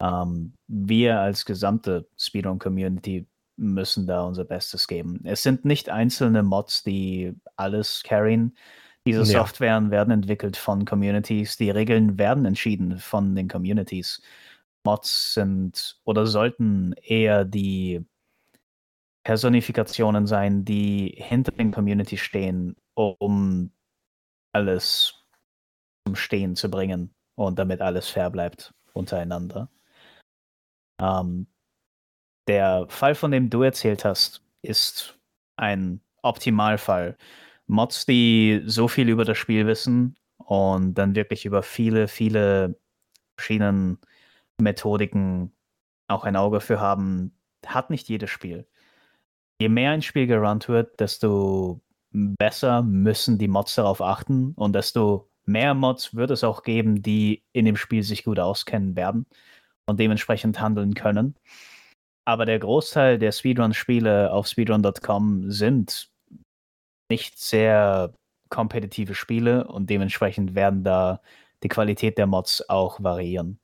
Ähm, wir als gesamte Speedrun-Community müssen da unser Bestes geben. Es sind nicht einzelne Mods, die alles carryen. Diese ja. Softwaren werden entwickelt von Communities. Die Regeln werden entschieden von den Communities. Mods sind oder sollten eher die Personifikationen sein, die hinter den Community stehen, um alles zum Stehen zu bringen und damit alles fair bleibt untereinander. Ähm, der Fall, von dem du erzählt hast, ist ein Optimalfall. Mods, die so viel über das Spiel wissen und dann wirklich über viele, viele verschiedene Methodiken auch ein Auge für haben, hat nicht jedes Spiel je mehr ein Spiel gerannt wird, desto besser müssen die Mods darauf achten und desto mehr Mods wird es auch geben, die in dem Spiel sich gut auskennen werden und dementsprechend handeln können. Aber der Großteil der Speedrun-Spiele auf speedrun.com sind nicht sehr kompetitive Spiele und dementsprechend werden da die Qualität der Mods auch variieren.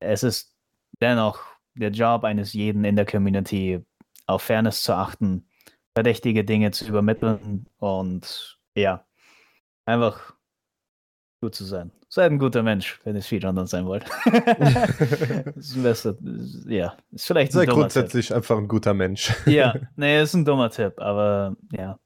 Es ist dennoch der Job eines jeden in der Community, auf Fairness zu achten, verdächtige Dinge zu übermitteln und ja, einfach gut zu sein. Seid ein guter Mensch, wenn ihr Speedrunner sein wollt. das Beste, ja, ist vielleicht ein Sei grundsätzlich Tipp. einfach ein guter Mensch. ja, nee, ist ein dummer Tipp, aber ja.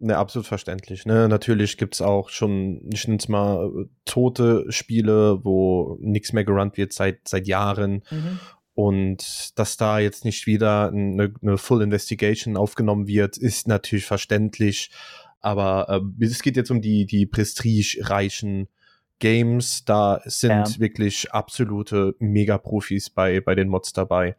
Ne, absolut verständlich. Ne? Natürlich gibt's auch schon, ich nenne es mal, tote Spiele, wo nichts mehr gerannt wird seit, seit Jahren. Mhm. Und dass da jetzt nicht wieder eine, eine Full Investigation aufgenommen wird, ist natürlich verständlich. Aber äh, es geht jetzt um die, die prestigereichen Games. Da sind ja. wirklich absolute Mega-Profis bei, bei den Mods dabei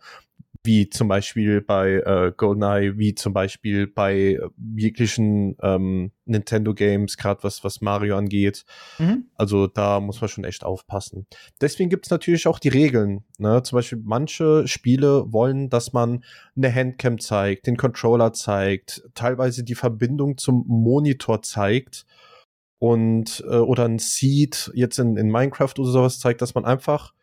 wie zum Beispiel bei äh, GoldenEye, wie zum Beispiel bei jeglichen ähm, Nintendo Games, gerade was, was Mario angeht. Mhm. Also da muss man schon echt aufpassen. Deswegen gibt es natürlich auch die Regeln. Ne? Zum Beispiel manche Spiele wollen, dass man eine Handcam zeigt, den Controller zeigt, teilweise die Verbindung zum Monitor zeigt und äh, oder ein Seed jetzt in, in Minecraft oder sowas zeigt, dass man einfach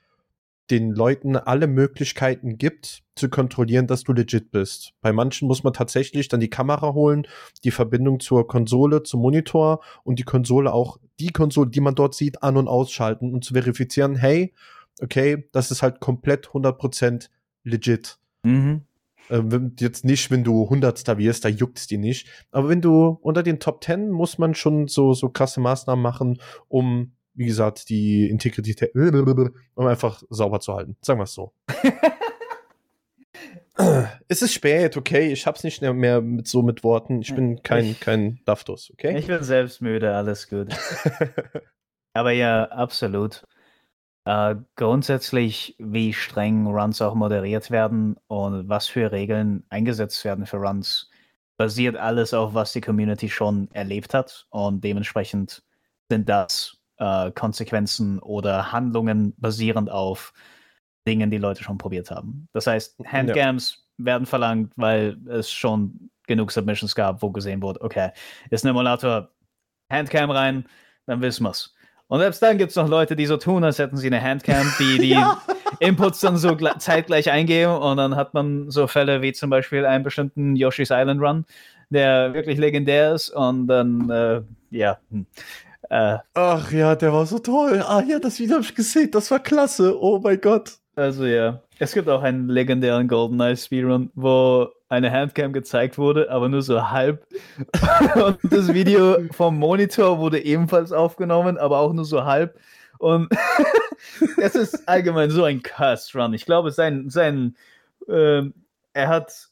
den Leuten alle Möglichkeiten gibt, zu kontrollieren, dass du legit bist. Bei manchen muss man tatsächlich dann die Kamera holen, die Verbindung zur Konsole, zum Monitor und die Konsole auch, die Konsole, die man dort sieht, an- und ausschalten und zu verifizieren, hey, okay, das ist halt komplett 100% legit. Mhm. Ähm, jetzt nicht, wenn du Hundertster wirst, da juckt's die nicht. Aber wenn du unter den Top Ten muss man schon so, so krasse Maßnahmen machen, um wie gesagt, die Integrität, um einfach sauber zu halten. Sagen wir es so. es ist spät, okay. Ich hab's nicht mehr mit so mit Worten. Ich bin kein, kein Daftus, okay? Ich bin selbst müde, alles gut. Aber ja, absolut. Äh, grundsätzlich, wie streng Runs auch moderiert werden und was für Regeln eingesetzt werden für Runs, basiert alles auf, was die Community schon erlebt hat. Und dementsprechend sind das äh, Konsequenzen oder Handlungen basierend auf Dingen, die Leute schon probiert haben. Das heißt, Handcams ja. werden verlangt, weil es schon genug Submissions gab, wo gesehen wurde, okay, ist ein Emulator Handcam rein, dann wissen wir's. Und selbst dann gibt es noch Leute, die so tun, als hätten sie eine Handcam, die die ja. Inputs dann so zeitgleich eingeben und dann hat man so Fälle wie zum Beispiel einen bestimmten Yoshi's Island Run, der wirklich legendär ist und dann, äh, ja, hm. Äh, Ach ja, der war so toll. Ah ja, das Video habe ich gesehen. Das war klasse. Oh mein Gott. Also ja, es gibt auch einen legendären GoldenEye Speedrun, wo eine Handcam gezeigt wurde, aber nur so halb. Und das Video vom Monitor wurde ebenfalls aufgenommen, aber auch nur so halb. Und es ist allgemein so ein Cursed Run. Ich glaube, sein, sein, äh, er hat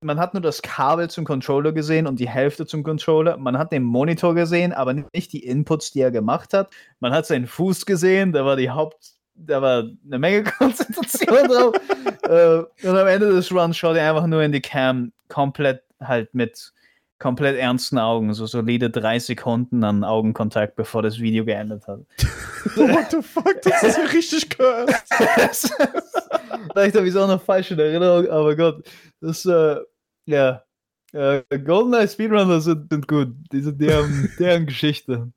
man hat nur das Kabel zum Controller gesehen und die Hälfte zum Controller. Man hat den Monitor gesehen, aber nicht die Inputs, die er gemacht hat. Man hat seinen Fuß gesehen, da war die Haupt, da war eine Menge Konzentration drauf. äh, und am Ende des Runs schaut er einfach nur in die Cam, komplett halt mit komplett ernsten Augen, so solide drei Sekunden an Augenkontakt, bevor das Video geendet hat. What the fuck, das ist ja richtig cursed. Vielleicht habe ich es auch noch falsch in Erinnerung, aber Gott, das, äh, ja. Äh, GoldenEye Speedrunners sind, sind gut. Die sind deren, deren Geschichte.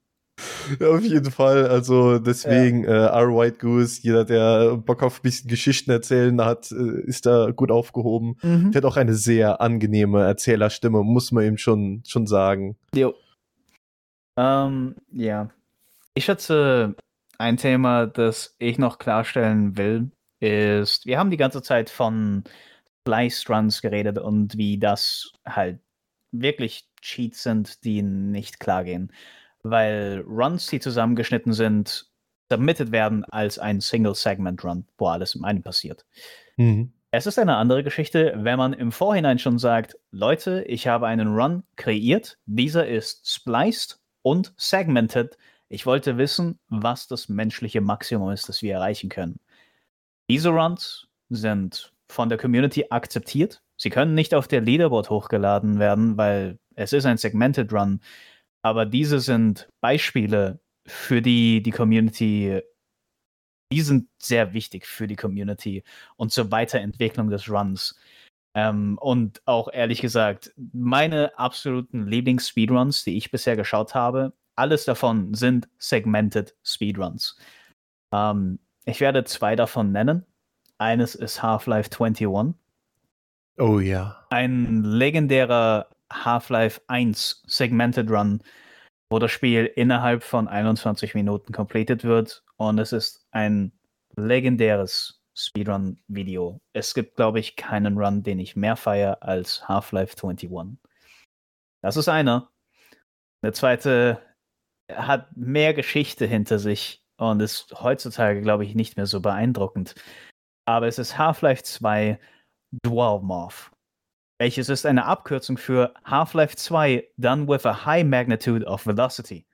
Ja, auf jeden Fall. Also deswegen, ja. äh, R. White Goose, jeder, der Bock auf ein bisschen Geschichten erzählen hat, äh, ist da gut aufgehoben. Mhm. Der hat auch eine sehr angenehme Erzählerstimme, muss man ihm schon, schon sagen. Jo. Ähm, ja. Ich schätze, ein Thema, das ich noch klarstellen will, ist, wir haben die ganze Zeit von Slice Runs geredet und wie das halt wirklich Cheats sind, die nicht klar gehen weil Runs, die zusammengeschnitten sind, submitted werden als ein Single-Segment-Run, wo alles im einen passiert. Mhm. Es ist eine andere Geschichte, wenn man im Vorhinein schon sagt, Leute, ich habe einen Run kreiert, dieser ist spliced und segmented. Ich wollte wissen, was das menschliche Maximum ist, das wir erreichen können. Diese Runs sind von der Community akzeptiert. Sie können nicht auf der Leaderboard hochgeladen werden, weil es ist ein Segmented Run. Aber diese sind Beispiele für die, die Community, die sind sehr wichtig für die Community und zur Weiterentwicklung des Runs. Ähm, und auch ehrlich gesagt, meine absoluten Lieblings-Speedruns, die ich bisher geschaut habe, alles davon sind segmented Speedruns. Ähm, ich werde zwei davon nennen. Eines ist Half-Life 21. Oh ja. Ein legendärer Half-Life 1 Segmented Run, wo das Spiel innerhalb von 21 Minuten completed wird und es ist ein legendäres Speedrun-Video. Es gibt, glaube ich, keinen Run, den ich mehr feiere als Half-Life 21. Das ist einer. Der zweite hat mehr Geschichte hinter sich und ist heutzutage, glaube ich, nicht mehr so beeindruckend. Aber es ist Half-Life 2 Dwarmorph, welches ist eine Abkürzung für Half-Life 2 done with a high magnitude of velocity.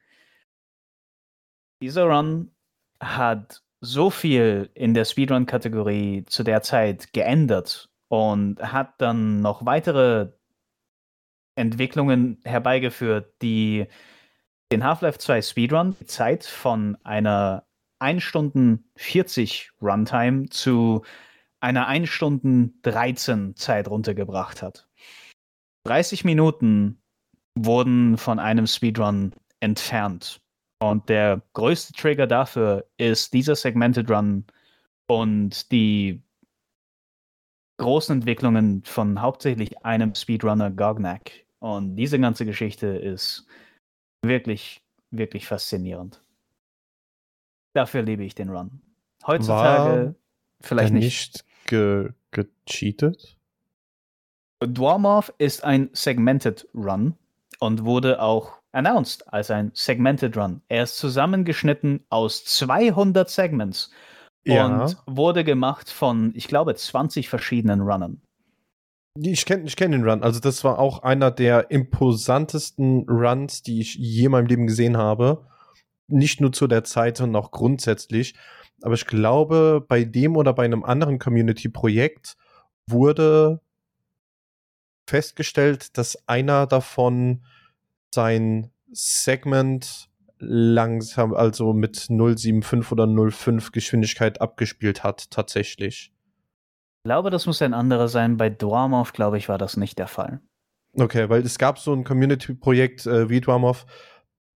Dieser Run hat so viel in der Speedrun-Kategorie zu der Zeit geändert und hat dann noch weitere Entwicklungen herbeigeführt, die den Half-Life 2 Speedrun die Zeit von einer 1 Stunden 40 Runtime zu einer 1 Stunden 13 Zeit runtergebracht hat. 30 Minuten wurden von einem Speedrun entfernt. Und der größte Trigger dafür ist dieser Segmented Run und die großen Entwicklungen von hauptsächlich einem Speedrunner Gognak. Und diese ganze Geschichte ist wirklich, wirklich faszinierend. Dafür liebe ich den Run. Heutzutage War vielleicht nicht. nicht ge gecheatet? Dwarmorph ist ein Segmented Run und wurde auch announced als ein Segmented Run. Er ist zusammengeschnitten aus 200 Segments Ja. und wurde gemacht von, ich glaube, 20 verschiedenen Runnern. Ich kenne ich kenn den Run. Also, das war auch einer der imposantesten Runs, die ich je in meinem Leben gesehen habe. Nicht nur zu der Zeit, sondern auch grundsätzlich. Aber ich glaube, bei dem oder bei einem anderen Community-Projekt wurde festgestellt, dass einer davon sein Segment langsam, also mit 0,75 oder 0,5 Geschwindigkeit abgespielt hat, tatsächlich. Ich glaube, das muss ein anderer sein. Bei Dwarmorph, glaube ich, war das nicht der Fall. Okay, weil es gab so ein Community-Projekt äh, wie Dwarmov,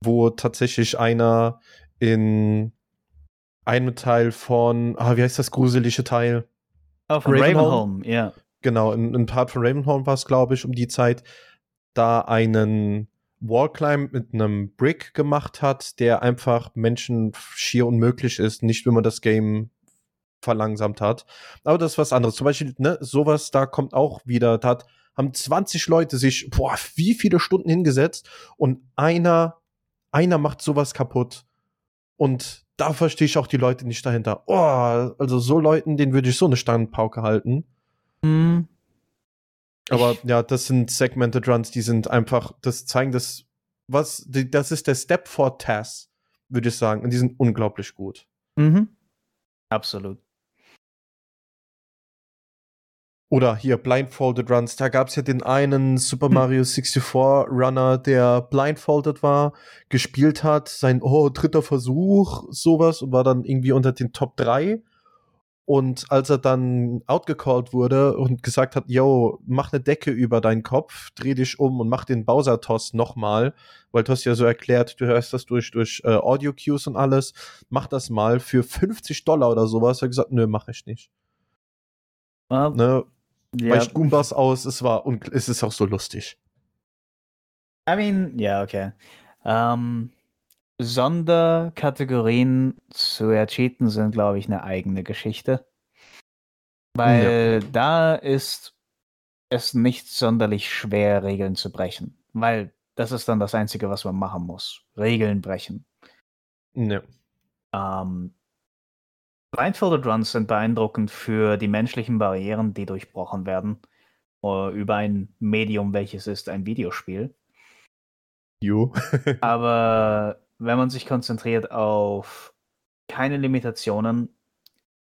wo tatsächlich einer in einem Teil von, ah, wie heißt das gruselige Teil? Oh, von Ravenholm? Ja. Genau, in, in Part von Ravenholm war es, glaube ich, um die Zeit, da einen Wallclimb mit einem Brick gemacht hat, der einfach Menschen schier unmöglich ist, nicht wenn man das Game verlangsamt hat. Aber das ist was anderes. Zum Beispiel, ne, sowas, da kommt auch wieder, da hat, haben 20 Leute sich, boah, wie viele Stunden hingesetzt und einer, einer macht sowas kaputt. Und da verstehe ich auch die Leute nicht dahinter. Oh, also so Leuten, denen würde ich so eine Standpauke halten. Hm, Aber Ich- ja, das sind Segmented Runs, die sind einfach, das zeigen das, was, die, das ist der Step for Taz, würde ich sagen. Und die sind unglaublich gut. Mhm. Absolut. Oder hier Blindfolded Runs, da gab es ja den einen Super Mario 64 Runner, der blindfolded war, gespielt hat, sein, oh, dritter Versuch, sowas, und war dann irgendwie unter den Top 3. Und als er dann outgecalled wurde und gesagt hat, yo, mach eine Decke über deinen Kopf, dreh dich um und mach den Bowser-Toss nochmal, weil du hast ja so erklärt, du hörst das durch, durch äh, Audio-Cues und alles, mach das mal für 50 Dollar oder sowas. Er hat gesagt, nö, mach ich nicht. Äh, Ne? Ja. Weicht Goombas aus, es war und es ist auch so lustig. I mean, ja, okay. Ähm, Sonderkategorien zu ercheaten sind, glaube ich, eine eigene Geschichte. Weil da ist es nicht sonderlich schwer, Regeln zu brechen. Weil das ist dann das Einzige, was man machen muss. Regeln brechen. Ne. Ähm, Blindfolded Runs sind beeindruckend für die menschlichen Barrieren, die durchbrochen werden. äh, Über ein Medium, welches ist ein Videospiel. You. Aber wenn man sich konzentriert auf keine Limitationen,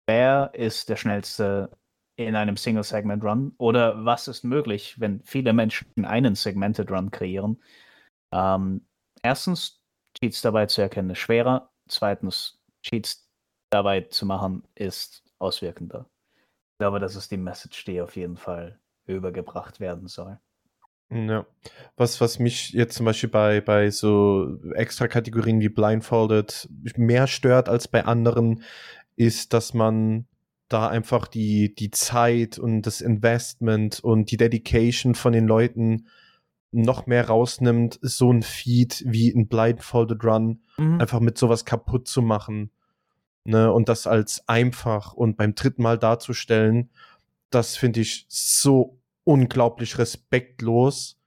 wer ist der schnellste in einem Single-Segment-Run oder was ist möglich, wenn viele Menschen einen Segmented-Run kreieren? Ähm, erstens, Cheats dabei zu erkennen ist schwerer. Zweitens, Cheats dabei zu machen ist auswirkender. Ich glaube, das ist die Message, die auf jeden Fall übergebracht werden soll. Ja. Was, was mich jetzt zum Beispiel bei, bei so extra Kategorien wie Blindfolded mehr stört als bei anderen, ist, dass man da einfach die, die Zeit und das Investment und die Dedication von den Leuten noch mehr rausnimmt, so ein Feed wie ein Blindfolded Run Mhm. einfach mit sowas kaputt zu machen. Ne, und das als einfach und beim dritten Mal darzustellen, das finde ich so unglaublich respektlos.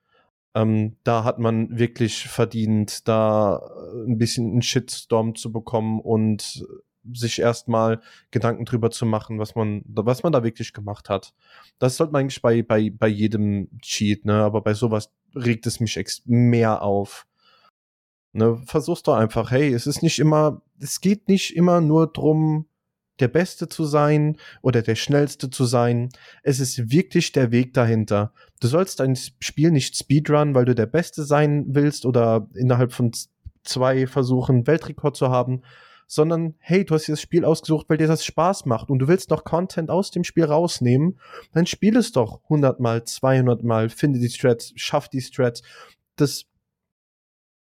Ähm, da hat man wirklich verdient, da äh, ein bisschen einen Shitstorm zu bekommen und sich erstmal Gedanken drüber zu machen, was man, was man da wirklich gemacht hat. Das sollte man eigentlich bei, bei, bei jedem Cheat, ne? Aber bei sowas regt es mich mehr auf. Ne? Versuch's doch einfach, hey, es ist nicht immer, es geht nicht immer nur drum, der Beste zu sein oder der Schnellste zu sein. Es ist wirklich der Weg dahinter. Du sollst dein Spiel nicht speedrun, weil du der Beste sein willst oder innerhalb von zwei Versuchen Weltrekord zu haben, sondern hey, du hast dir das Spiel ausgesucht, weil dir das Spaß macht und du willst noch Content aus dem Spiel rausnehmen, dann spiel es doch 100 mal, 200 mal, finde die Strats, schaff die Strats. Das,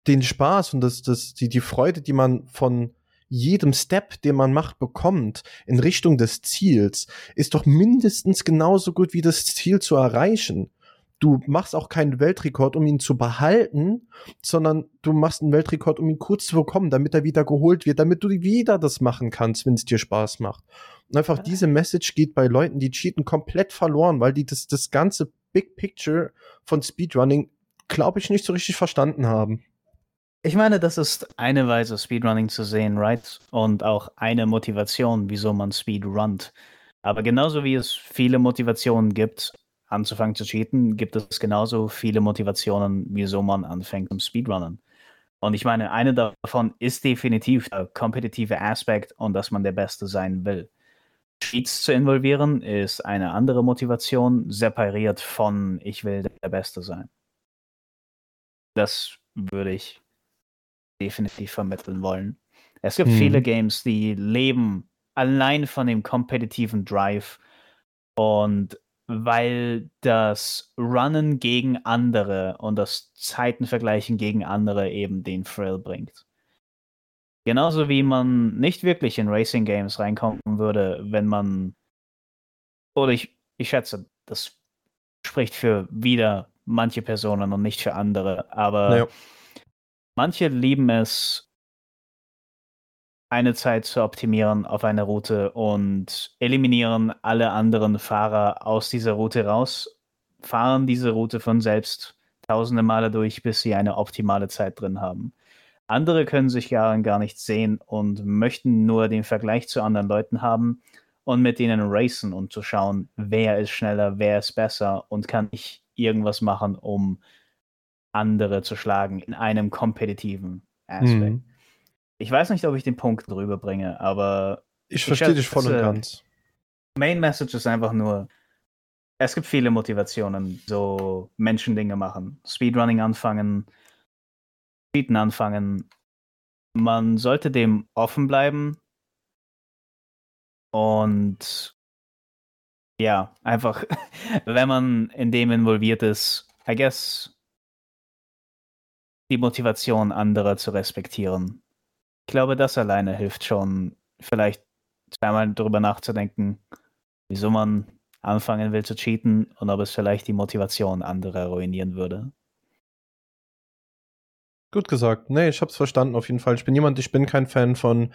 den Spaß und das, das, die, die Freude, die man von jedem Step, den man macht, bekommt in Richtung des Ziels, ist doch mindestens genauso gut wie das Ziel zu erreichen. Du machst auch keinen Weltrekord, um ihn zu behalten, sondern du machst einen Weltrekord, um ihn kurz zu bekommen, damit er wieder geholt wird, damit du wieder das machen kannst, wenn es dir Spaß macht. Und einfach diese Message geht bei Leuten, die cheaten, komplett verloren, weil die das, das ganze Big Picture von Speedrunning, glaube ich, nicht so richtig verstanden haben. Ich meine, das ist eine Weise, Speedrunning zu sehen, right? Und auch eine Motivation, wieso man Speedrunnt. Aber genauso wie es viele Motivationen gibt, anzufangen zu cheaten, gibt es genauso viele Motivationen, wieso man anfängt zum Speedrunnen. Und ich meine, eine davon ist definitiv der kompetitive Aspekt und dass man der Beste sein will. Cheats zu involvieren ist eine andere Motivation, separiert von ich will der Beste sein. Das würde ich definitiv vermitteln wollen. Es gibt hm. viele Games, die leben allein von dem kompetitiven Drive und weil das Runnen gegen andere und das Zeitenvergleichen gegen andere eben den Thrill bringt. Genauso wie man nicht wirklich in Racing Games reinkommen würde, wenn man oder ich, ich schätze, das spricht für wieder manche Personen und nicht für andere, aber naja. Manche lieben es, eine Zeit zu optimieren auf einer Route und eliminieren alle anderen Fahrer aus dieser Route raus, fahren diese Route von selbst tausende Male durch, bis sie eine optimale Zeit drin haben. Andere können sich gar, gar nicht sehen und möchten nur den Vergleich zu anderen Leuten haben und mit denen racen und zu schauen, wer ist schneller, wer ist besser und kann ich irgendwas machen, um andere zu schlagen in einem kompetitiven Aspekt. Mhm. Ich weiß nicht, ob ich den Punkt drüber bringe, aber. Ich, ich verstehe dich voll und ganz. Main Message ist einfach nur, es gibt viele Motivationen, so Menschen Dinge machen. Speedrunning anfangen, Cheaten anfangen. Man sollte dem offen bleiben und ja, einfach, wenn man in dem involviert ist, I guess die Motivation anderer zu respektieren. Ich glaube, das alleine hilft schon, vielleicht zweimal darüber nachzudenken, wieso man anfangen will zu cheaten und ob es vielleicht die Motivation anderer ruinieren würde. Gut gesagt. Nee, ich hab's verstanden auf jeden Fall. Ich bin jemand, ich bin kein Fan von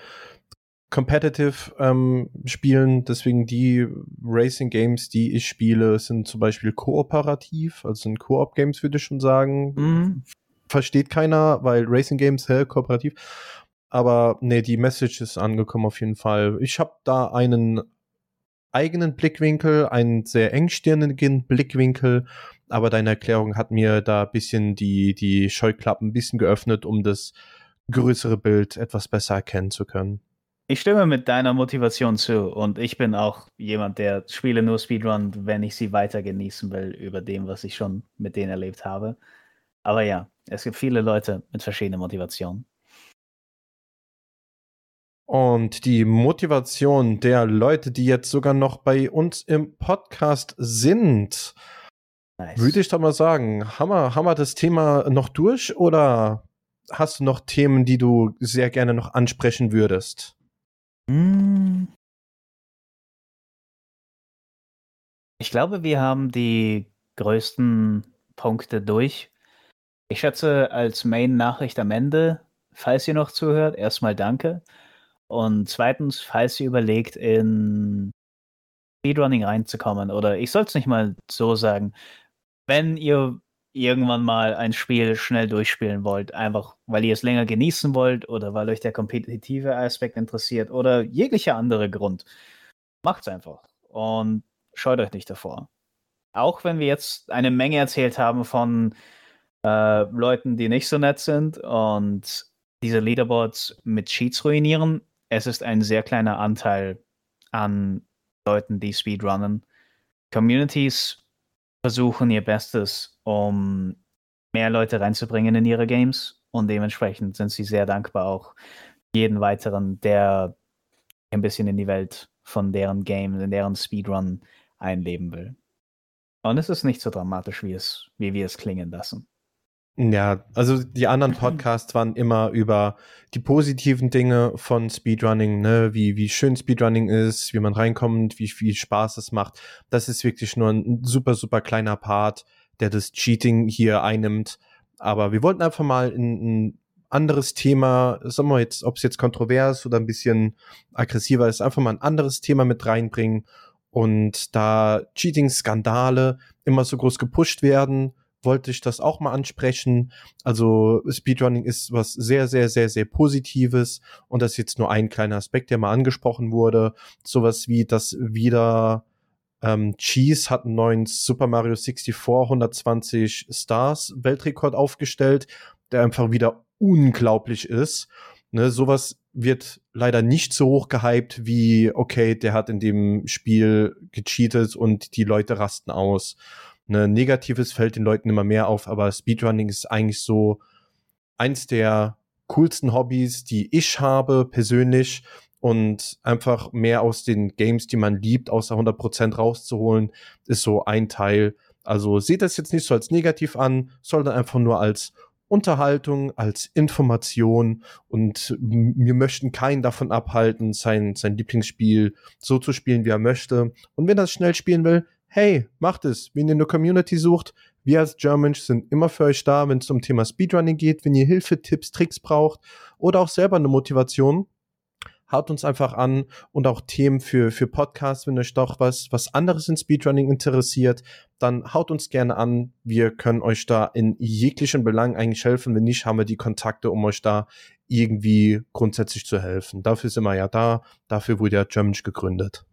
Competitive ähm, Spielen, deswegen die Racing Games, die ich spiele, sind zum Beispiel kooperativ, also sind Koop Games, würde ich schon sagen. Mhm versteht keiner, weil Racing Games, hä, kooperativ. Aber nee, die Message ist angekommen auf jeden Fall. Ich habe da einen eigenen Blickwinkel, einen sehr engstirnigen Blickwinkel, aber deine Erklärung hat mir da ein bisschen die, die Scheuklappen ein bisschen geöffnet, um das größere Bild etwas besser erkennen zu können. Ich stimme mit deiner Motivation zu und ich bin auch jemand, der Spiele nur Speedrun, wenn ich sie weiter genießen will, über dem, was ich schon mit denen erlebt habe. Aber ja, es gibt viele Leute mit verschiedenen Motivationen. Und die Motivation der Leute, die jetzt sogar noch bei uns im Podcast sind, nice. würde ich doch mal sagen, haben wir, haben wir das Thema noch durch oder hast du noch Themen, die du sehr gerne noch ansprechen würdest? Hm. Ich glaube, wir haben die größten Punkte durch. Ich schätze, als Main-Nachricht am Ende, falls ihr noch zuhört, erstmal danke. Und zweitens, falls ihr überlegt, in Speedrunning reinzukommen, oder ich soll es nicht mal so sagen, wenn ihr irgendwann mal ein Spiel schnell durchspielen wollt, einfach weil ihr es länger genießen wollt oder weil euch der kompetitive Aspekt interessiert oder jeglicher andere Grund, macht's einfach und scheut euch nicht davor. Auch wenn wir jetzt eine Menge erzählt haben von äh, Leuten, die nicht so nett sind und diese Leaderboards mit Cheats ruinieren, es ist ein sehr kleiner Anteil an Leuten, die Speedrunnen. Communities versuchen ihr Bestes, um mehr Leute reinzubringen in ihre Games und dementsprechend sind sie sehr dankbar auch jeden weiteren, der ein bisschen in die Welt von deren Game, in deren Speedrun einleben will. Und es ist nicht so dramatisch, wie, es, wie wir es klingen lassen. Ja, also die anderen Podcasts waren immer über die positiven Dinge von Speedrunning, ne, wie, wie schön Speedrunning ist, wie man reinkommt, wie viel Spaß es macht. Das ist wirklich nur ein super, super kleiner Part, der das Cheating hier einnimmt. Aber wir wollten einfach mal ein, ein anderes Thema, sagen wir jetzt, ob es jetzt kontrovers oder ein bisschen aggressiver ist, einfach mal ein anderes Thema mit reinbringen. Und da Cheating-Skandale immer so groß gepusht werden, wollte ich das auch mal ansprechen. Also Speedrunning ist was sehr, sehr, sehr, sehr Positives und das ist jetzt nur ein kleiner Aspekt, der mal angesprochen wurde. Sowas wie, dass wieder ähm, Cheese hat einen neuen Super Mario 64 120 Stars Weltrekord aufgestellt, der einfach wieder unglaublich ist. Ne, sowas wird leider nicht so hoch gehypt wie, okay, der hat in dem Spiel gecheatet und die Leute rasten aus ne, Negatives fällt den Leuten immer mehr auf, aber Speedrunning ist eigentlich so eins der coolsten Hobbys, die ich habe persönlich und einfach mehr aus den Games, die man liebt, außer 100% rauszuholen, ist so ein Teil. Also seht das jetzt nicht so als negativ an, sondern einfach nur als Unterhaltung, als Information und wir möchten keinen davon abhalten, sein, sein Lieblingsspiel so zu spielen, wie er möchte. Und wenn er es schnell spielen will, hey, macht es. Wenn ihr eine Community sucht, wir als Germans sind immer für euch da, wenn es um Thema Speedrunning geht, wenn ihr Hilfe, Tipps, Tricks braucht oder auch selber eine Motivation. Haut uns einfach an und auch Themen für, für Podcasts, wenn euch doch was, was anderes in Speedrunning interessiert, dann haut uns gerne an. Wir können euch da in jeglichen Belangen eigentlich helfen. Wenn nicht, haben wir die Kontakte, um euch da irgendwie grundsätzlich zu helfen. Dafür sind wir ja da. Dafür wurde ja Germansch gegründet.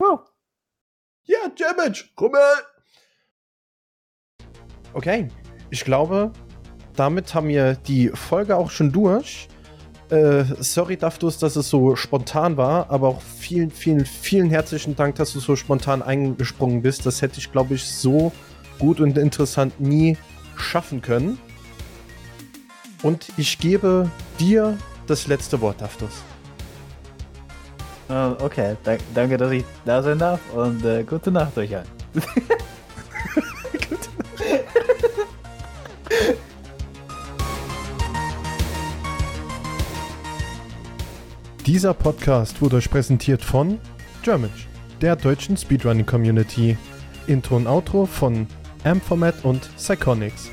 Wow. Ja, Damage! Rummel! Okay, ich glaube, damit haben wir die Folge auch schon durch. Äh, sorry, Daftus, dass es so spontan war, aber auch vielen, vielen, vielen herzlichen Dank, dass du so spontan eingesprungen bist. Das hätte ich, glaube ich, so gut und interessant nie schaffen können. Und ich gebe dir das letzte Wort, Daftus. Uh, okay, Dank, danke, dass ich da sein darf und äh, gute Nacht euch allen. Dieser Podcast wurde euch präsentiert von Germanch, der deutschen Speedrunning Community. Intro und Outro von Amformat und Psychonics.